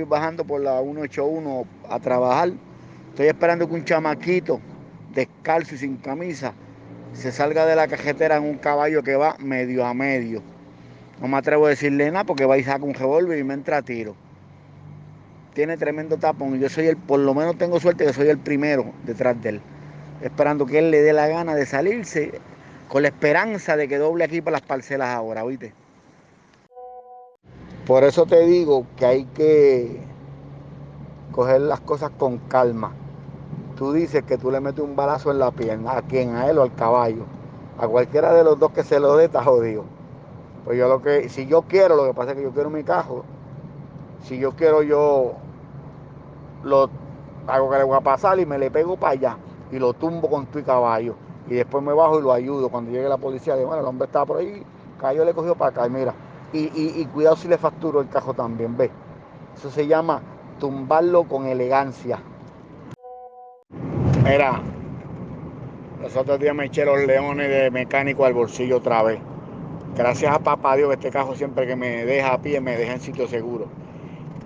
voy bajando por la 181 a trabajar. Estoy esperando que un chamaquito descalzo y sin camisa se salga de la cajetera en un caballo que va medio a medio. No me atrevo a decirle nada porque va y saca un revólver y me entra a tiro. Tiene tremendo tapón y yo soy el, por lo menos tengo suerte que soy el primero detrás de él. Esperando que él le dé la gana de salirse con la esperanza de que doble aquí para las parcelas ahora, ¿oíste? Por eso te digo que hay que coger las cosas con calma. Tú dices que tú le metes un balazo en la pierna, a quien, a él o al caballo. A cualquiera de los dos que se lo dé, está jodido. Pues yo lo que, si yo quiero, lo que pasa es que yo quiero mi cajo. Si yo quiero, yo lo hago que le voy a pasar y me le pego para allá y lo tumbo con tu caballo. Y después me bajo y lo ayudo. Cuando llegue la policía, digo, bueno, el hombre está por ahí, cayó, le cogió para acá. Y mira, y, cuidado si le facturo el cajo también, ve. Eso se llama tumbarlo con elegancia. Mira, los otros días me eché los leones de mecánico al bolsillo otra vez. Gracias a papá Dios este cajo siempre que me deja a pie me deja en sitio seguro.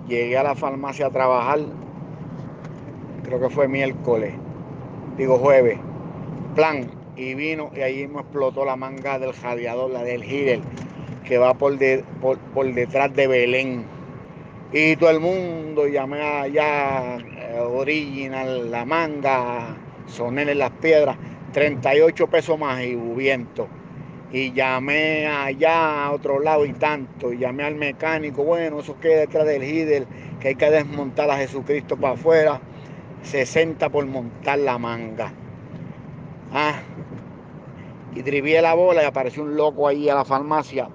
Llegué a la farmacia a trabajar, creo que fue miércoles, digo jueves, plan, y vino y ahí me explotó la manga del radiador, la del Hidel que va por, por, detrás de Belén. Y todo el mundo llamé allá, eh, Original, La Manga, Sonel en las Piedras, 38 pesos más y viento. Y llamé allá a otro lado y tanto. Y llamé al mecánico, bueno, eso queda detrás del Hidel, que hay que desmontar a Jesucristo para afuera. 60 por montar la manga. Ah, y drivié la bola y apareció un loco ahí a la farmacia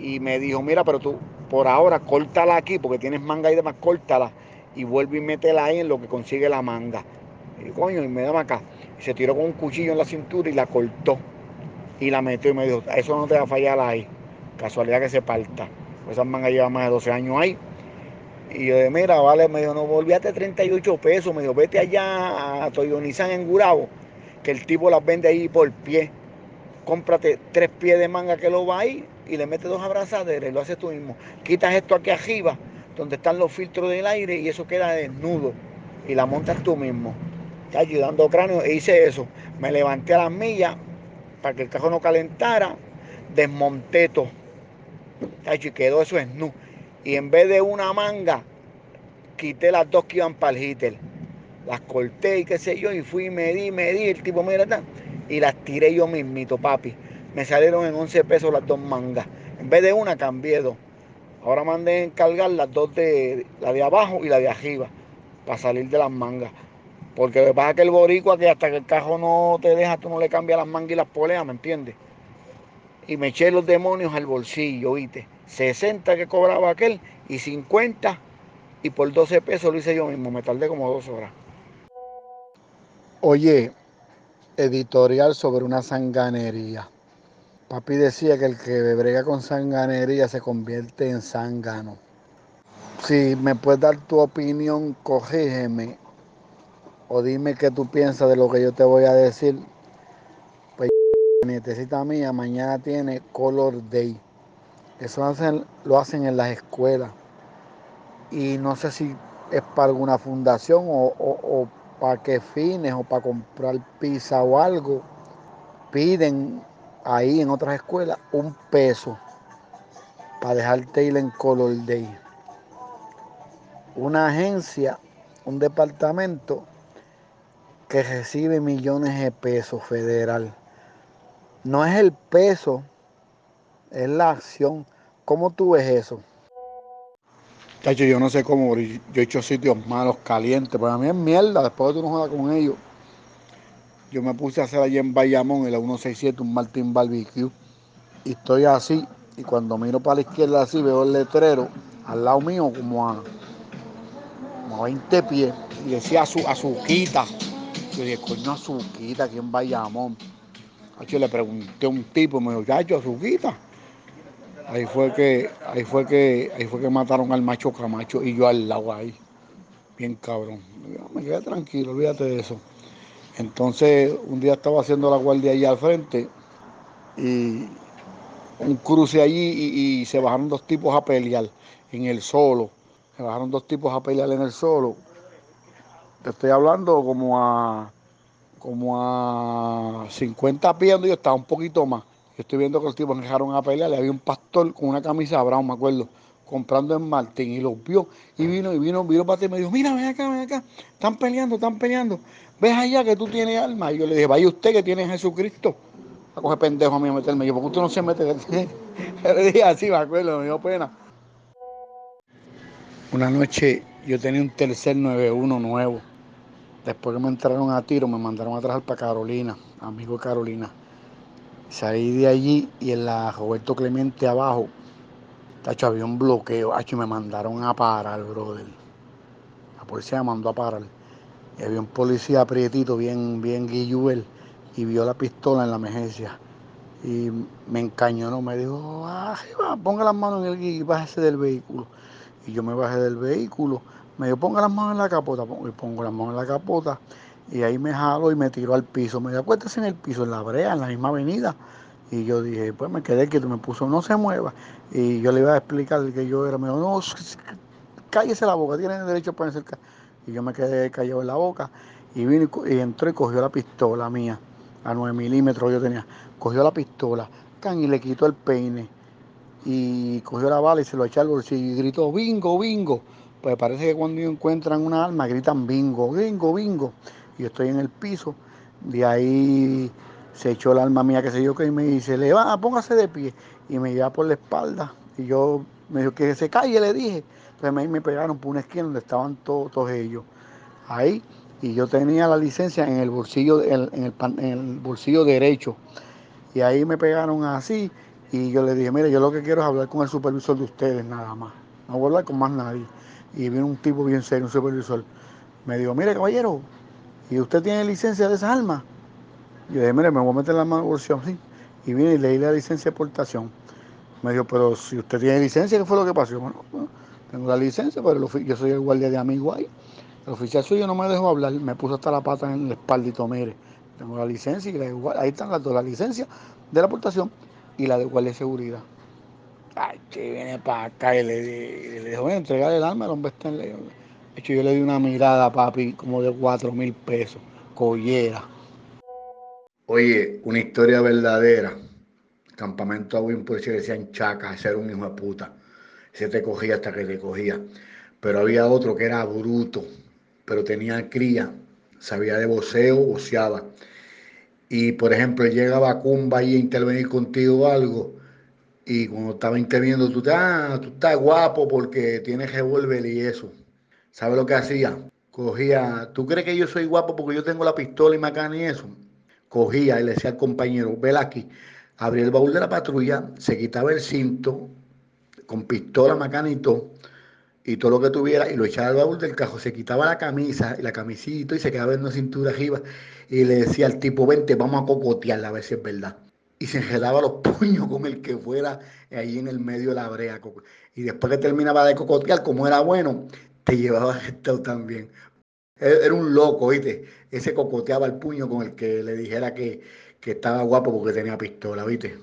y me dijo, mira, pero tú por ahora córtala aquí porque tienes manga y demás, córtala y vuelve y métela ahí en lo que consigue la manga. Y coño, y me da acá. Y se tiró con un cuchillo en la cintura y la cortó. Y la metió y me dijo, eso no te va a fallar ahí. Casualidad que se parta. Pues esas mangas llevan más de 12 años ahí. Y yo de mira, vale, me dijo, no, volvíate 38 pesos. Me dijo, vete allá a Toyonizan en Gurabo, que el tipo las vende ahí por pie. Cómprate tres pies de manga que lo va ahí y le metes dos abrazaderas y lo haces tú mismo. Quitas esto aquí arriba, donde están los filtros del aire y eso queda desnudo y la montas tú mismo. Está ayudando cráneo e hice eso. Me levanté a las millas para que el cajón no calentara, desmonté todo. Y quedó eso nu. Y en vez de una manga, quité las dos que iban para el hitter. Las corté y qué sé yo, y fui y medí, medí, el tipo, mira, y las tiré yo mismito, papi me salieron en 11 pesos las dos mangas. En vez de una, cambié dos. Ahora mandé encargar las dos de la de abajo y la de arriba para salir de las mangas. Porque lo pasa que el boricua, que hasta que el cajo no te deja, tú no le cambias las mangas y las poleas, ¿me entiendes? Y me eché los demonios al bolsillo, ¿viste? 60 que cobraba aquel y 50 y por 12 pesos lo hice yo mismo. Me tardé como dos horas. Oye, editorial sobre una sanganería. Papi decía que el que brega con sanganería se convierte en zángano. Si me puedes dar tu opinión, corrígeme o dime qué tú piensas de lo que yo te voy a decir. Pues nietecita mía mañana tiene Color Day. Eso hacen, lo hacen en las escuelas. Y no sé si es para alguna fundación o, o para qué fines o para comprar pizza o algo. Piden ahí en otras escuelas un peso para dejarte ir en Color Day. Una agencia, un departamento que recibe millones de pesos federal. No es el peso, es la acción. ¿Cómo tú ves eso? Tacho, yo no sé cómo, yo he hecho sitios malos, calientes, para mí es mierda, después de tú no jodas con ellos. Yo me puse a hacer allí en Bayamón, en la 167, un Martín Barbecue. Y estoy así, y cuando miro para la izquierda así, veo el letrero al lado mío como a, 20 pies. Y decía su, azuquita. Yo dije, coño, azuquita aquí en Bayamón. Le pregunté a un tipo, me dijo, chacho, azuquita. Ahí fue que, ahí fue que, ahí fue que mataron al macho Camacho y yo al lado ahí. Bien cabrón. Me quedé tranquilo, olvídate de eso. Entonces, un día estaba haciendo la guardia allí al frente y un cruce allí y, se bajaron dos tipos a pelear en el solo. Me bajaron dos tipos a pelear en el solo. Te estoy hablando como a como a 50 pies donde yo estaba, un poquito más. Yo estoy viendo que los tipos dejaron a pelear, le había un pastor con una camisa brown, me acuerdo, comprando en Martín y los vio y vino y vino, vino para ti y me dijo, mira, ven acá, ven acá, están peleando, están peleando, ves allá que tú tienes alma. Y yo le dije, vaya usted que tiene Jesucristo. A coger pendejo a mí a meterme. Yo, ¿por qué usted no se mete? yo le dije así, me acuerdo, me dio pena. Una noche yo tenía un tercer 91 nuevo. Después que me entraron a tiro, me mandaron a trabajar para Carolina, amigo Carolina. Salí de allí y en la Roberto Clemente abajo, tacho, había un bloqueo, tacho, me mandaron a parar, brother. La policía me mandó a parar. Y había un policía aprietito, bien, bien guilluel, y vio la pistola en la emergencia. Y me encañonó, me dijo, ah, ponga las manos en el y bájese del vehículo. Y yo me bajé del vehículo, me dijo, ponga las manos en la capota, y pongo las manos en la capota, y ahí me jalo y me tiró al piso. Me dijo, acuérdese en el piso, en la brea, en la misma avenida. Y yo dije, pues me quedé quieto, me puso, no se mueva. Y yo le iba a explicar que yo era, me dijo, no, cállese la boca, tiene derecho a ponerse el Y yo me quedé callado en la boca. Y vino y, entró y cogió la pistola mía, a 9 milímetros yo tenía. Cogió la pistola, can, y le quitó el peine y cogió la bala y se lo echó al bolsillo y gritó, bingo, bingo. Pues parece que cuando encuentran una arma gritan bingo, bingo, bingo. Yo estoy en el piso, de ahí se echó el alma mía, que sé yo, que me dice, le va, póngase de pie. Y me lleva por la espalda. Y yo me dijo que se calle, le dije. Entonces me, me pegaron por una esquina donde estaban todos, todos ellos. Ahí. Y yo tenía la licencia en el bolsillo, en el, en el bolsillo derecho. Y ahí me pegaron así y yo le dije, mire, yo lo que quiero es hablar con el supervisor de ustedes nada más. No voy a hablar con más nadie. Y vino un tipo bien serio, un supervisor. Me dijo, mire, caballero, ¿y usted tiene licencia de esas armas? Yo dije, mire, me voy a meter la mano bolsillo así. Y vine y leí la licencia de portación. Me dijo, pero si usted tiene licencia, ¿qué fue lo que pasó? Bueno, tengo la licencia, pero yo soy el guardia de amigo ahí. El oficial suyo no me dejó hablar, me puso hasta la pata en el espaldito, mire, tengo la licencia y ahí están las dos, la licencia de la aportación y la de guardia de seguridad. Ay, que viene para acá y le, le, dijo, entregar el arma, el hombre en De hecho, yo le di una mirada, papi, como de cuatro mil pesos, collera. Oye, una historia verdadera. Campamento a un policía decían chaca, ese era un hijo de puta. Ese te cogía hasta que te cogía. Pero había otro que era bruto, pero tenía cría, sabía de voceo, voceaba y por ejemplo llegaba a Cumba y a intervenir contigo o algo, y cuando estaba interviniendo tú, ah, tú estás guapo porque tienes revólver y eso. ¿Sabes lo que hacía? Cogía, ¿tú crees que yo soy guapo porque yo tengo la pistola y macana y eso? Cogía y le decía al compañero, ven aquí, abría el baúl de la patrulla, se quitaba el cinto con pistola, macana y todo, y todo lo que tuviera y lo echaba al baúl del cajón, se quitaba la camisa y la camisita y se quedaba en una cintura arriba y le decía al tipo, vente, vamos a cocotearla a ver si es verdad. Y se enredaba los puños con el que fuera ahí en el medio de la brea. Y después que terminaba de cocotear, como era bueno, te llevaba esto también. Era un loco, ¿viste? Ese cocoteaba el puño con el que le dijera que, que estaba guapo porque tenía pistola, ¿viste?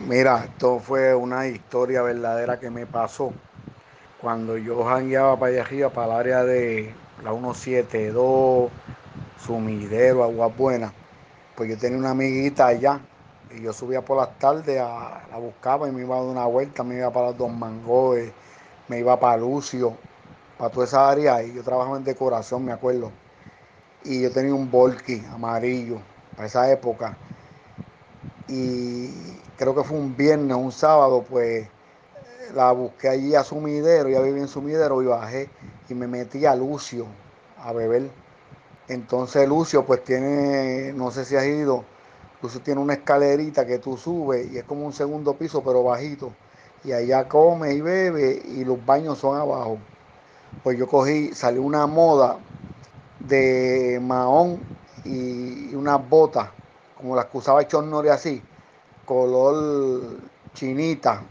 Mira, esto fue una historia verdadera que me pasó cuando yo jangueaba para allá arriba, para el área de la 172, Sumidero, Agua Buena, pues yo tenía una amiguita allá y yo subía por las tardes, a, la buscaba y me iba a dar una vuelta, me iba para los Dos Mangoes, me iba para Lucio, para toda esa área y yo trabajaba en decoración, me acuerdo. Y yo tenía un Volky amarillo para esa época. Y creo que fue un viernes, un sábado, pues la busqué allí a Sumidero, ya vivía en Sumidero y bajé y me metí a Lucio a beber. Entonces Lucio pues tiene, no sé si has ido, Lucio tiene una escalerita que tú subes y es como un segundo piso pero bajito. Y allá come y bebe y los baños son abajo. Pues yo cogí, salió una moda de mahón y unas botas, como las que usaba Chornori así, color chinita,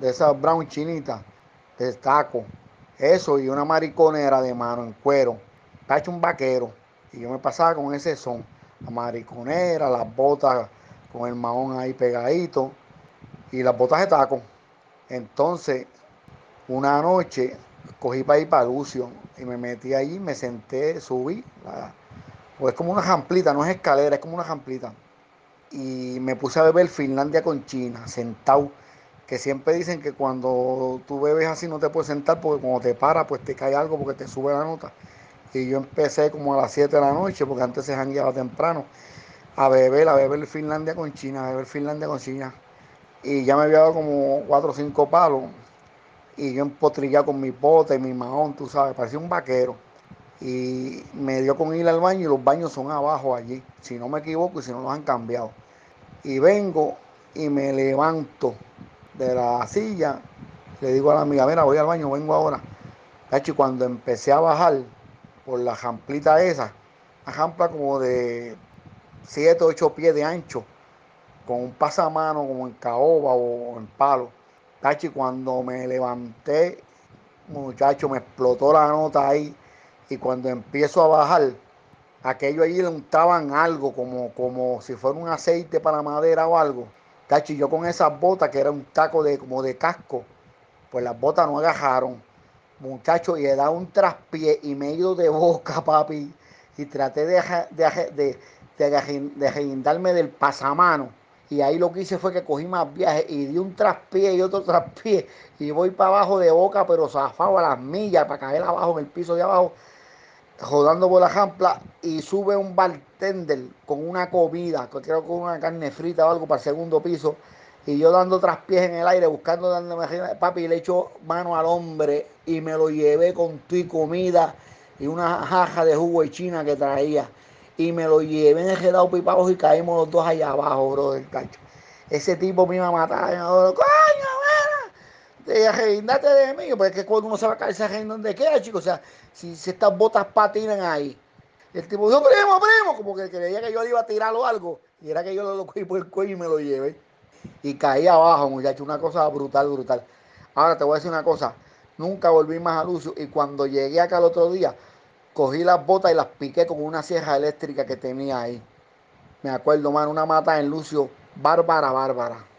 de esas brown chinitas, de taco. Eso y una mariconera de mano en cuero. Está hecho un vaquero. Y yo me pasaba con ese son. La mariconera, las botas con el mahón ahí pegadito. Y las botas de taco. Entonces, Una noche cogí para ir para Lucio y me metí allí, me senté, subí. pues es como una jamplita, no es escalera, es como una jamplita. Y me puse a beber Finlandia con China, sentado. Que siempre dicen que cuando tú bebes así no te puedes sentar porque cuando te paras pues te cae algo porque te sube la nota. Y yo empecé como a las 7 de la noche porque antes se jangueaba temprano a beber, a beber Finlandia con China, a beber Finlandia con China. Y ya me había dado como 4 o 5 palos y yo empotrillado con mi bote, mi mahón, tú sabes, parecía un vaquero. Y me dio con ir al baño y los baños son abajo allí, si no me equivoco y si no los han cambiado. Y vengo y me levanto de la silla, le digo a la amiga, mira, voy al baño, vengo ahora. Y cuando empecé a bajar por la jamplita esa, una jampla como de 7 o 8 pies de ancho, con un pasamano como en caoba o en palo Tachi, cuando me levanté, muchacho, me explotó la nota ahí. Y cuando empiezo a bajar, aquello allí le untaban algo, como, como si fuera un aceite para madera o algo. Tachi, yo con esas botas, que era un taco de, como de casco, pues las botas no agajaron. Muchacho, y he dado un traspié y me he ido de boca, papi. Y traté de, de, de, de del pasamano y ahí lo que hice fue que cogí más viajes y di un traspié y otro traspié. Y voy para abajo de boca, pero zafado a las millas para caer abajo en el piso de abajo, rodando por la jampla. Y sube un bartender con una comida, creo con una carne frita o algo para el segundo piso. Y yo dando traspiés en el aire, buscando, dándome papi, le echo mano al hombre y me lo llevé con tu comida y una jaja de jugo de china que traía y me lo llevé en el lado pipados y caímos los dos allá abajo, bro, del cacho. Ese tipo me iba a matar. Yo, coño, mira, de mí, porque es que cuando uno se va a caer, se donde queda, chicos. O sea, si, estas botas patinan ahí. El tipo dijo, primo, primo, como que creía que yo le iba a tirar o algo. Y era que yo lo cogí por el cuello y me lo llevé. Y caí abajo, muchacho, una cosa brutal, brutal. Ahora te voy a decir una cosa. Nunca volví más a Lucio. Y cuando llegué acá el otro día, cogí las botas y las piqué con una sierra eléctrica que tenía ahí. Me acuerdo, mano, una mata en Lucio, bárbara, bárbara.